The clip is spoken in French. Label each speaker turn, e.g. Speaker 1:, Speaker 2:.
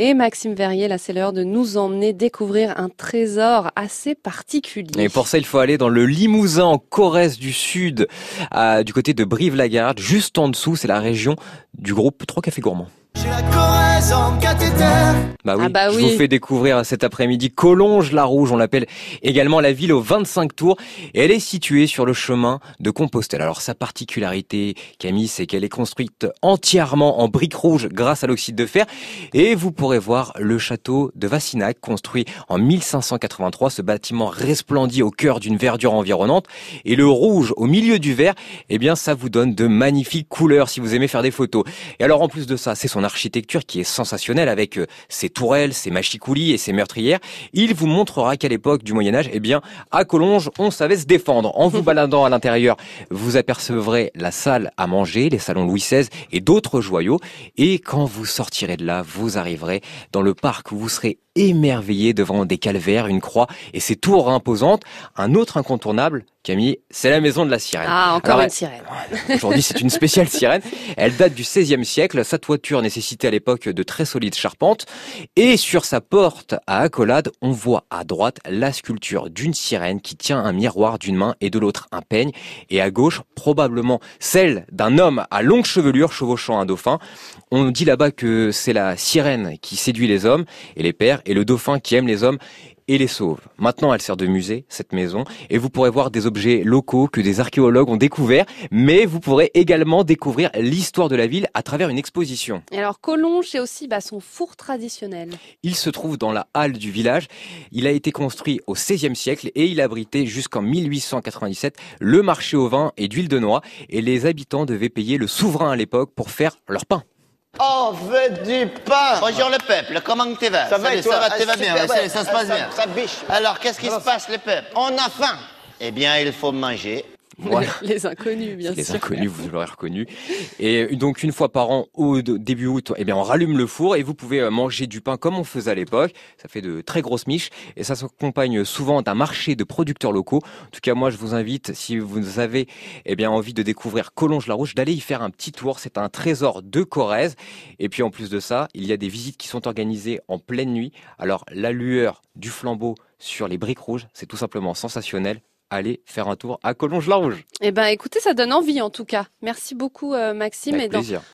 Speaker 1: Et Maxime Verrier, là c'est l'heure de nous emmener découvrir un trésor assez particulier.
Speaker 2: Et pour ça, il faut aller dans le Limousin, en Corrèze du Sud, du côté de Brive-la-Garde. Juste en dessous, c'est la région du groupe Trois Cafés Gourmands. Bah oui, ah bah je vous fais découvrir cet après-midi Collonges la Rouge, on l'appelle également la ville aux 25 tours et elle est située sur le chemin de Compostelle. Alors sa particularité Camille, c'est qu'elle est construite entièrement en briques rouges grâce à l'oxyde de fer et vous pourrez voir le château de Vassinac construit en 1583. Ce bâtiment resplendit au cœur d'une verdure environnante et le rouge au milieu du vert, eh bien ça vous donne de magnifiques couleurs si vous aimez faire des photos. Et alors en plus de ça, c'est son architecture qui est sensationnelle avec euh, ses tourelles, ses machicoulis et ses meurtrières. Il vous montrera qu'à l'époque du Moyen Âge, eh bien, à Collonges, on savait se défendre. En vous baladant à l'intérieur, vous apercevrez la salle à manger, les salons Louis XVI et d'autres joyaux. Et quand vous sortirez de là, vous arriverez dans le parc où vous serez émerveillé devant des calvaires, une croix et ses tours imposantes. Un autre incontournable, Camille, c'est la maison de la sirène.
Speaker 1: Ah, encore une sirène.
Speaker 2: Aujourd'hui, c'est une spéciale sirène. Elle date du XVIe siècle. Sa toiture nécessitait à l'époque de très solides charpentes. Et sur sa porte à accolade, on voit à droite la sculpture d'une sirène qui tient un miroir d'une main et de l'autre un peigne. Et à gauche, probablement celle d'un homme à longue chevelure chevauchant un dauphin. On dit là-bas que c'est la sirène qui séduit les hommes et les pères et le dauphin qui aime les hommes et les sauve. Maintenant, elle sert de musée, cette maison, et vous pourrez voir des objets locaux que des archéologues ont découverts, mais vous pourrez également découvrir l'histoire de la ville à travers une exposition.
Speaker 1: Et alors, Collonges, c'est aussi bah, son four traditionnel.
Speaker 2: Il se trouve dans la halle du village. Il a été construit au XVIe siècle et il abritait jusqu'en 1897 le marché au vin et d'huile de noix, et les habitants devaient payer le souverain à l'époque pour faire leur pain.
Speaker 3: Oh, veut du pain.
Speaker 4: Bonjour le peuple, comment tu vas?
Speaker 3: Ça va,
Speaker 4: ça, va, ça va bien, ça, se passe bien?
Speaker 3: Ça biche.
Speaker 4: Alors, qu'est-ce qui se passe le peuple?
Speaker 3: On a faim.
Speaker 4: Eh bien, il faut manger.
Speaker 1: Les inconnus, bien
Speaker 2: les
Speaker 1: sûr.
Speaker 2: Les inconnus, vous l'aurez reconnu. Et donc une fois par an, au début août, eh bien on rallume le four et vous pouvez euh, manger du pain comme on faisait à l'époque. Ça fait de très grosses miches et ça s'accompagne souvent d'un marché de producteurs locaux. En tout cas, moi, je vous invite, si vous avez eh bien envie de découvrir Collonges-la-Rouge, d'aller y faire un petit tour. C'est un trésor de Corrèze. Et puis en plus de ça, il y a des visites qui sont organisées en pleine nuit. Alors la lueur du flambeau sur les briques rouges, c'est tout simplement sensationnel allez faire un tour à Collonges-la-Rouge.
Speaker 1: Eh ben, écoutez, ça donne envie en tout cas. Merci beaucoup, euh, Maxime.
Speaker 2: Avec plaisir.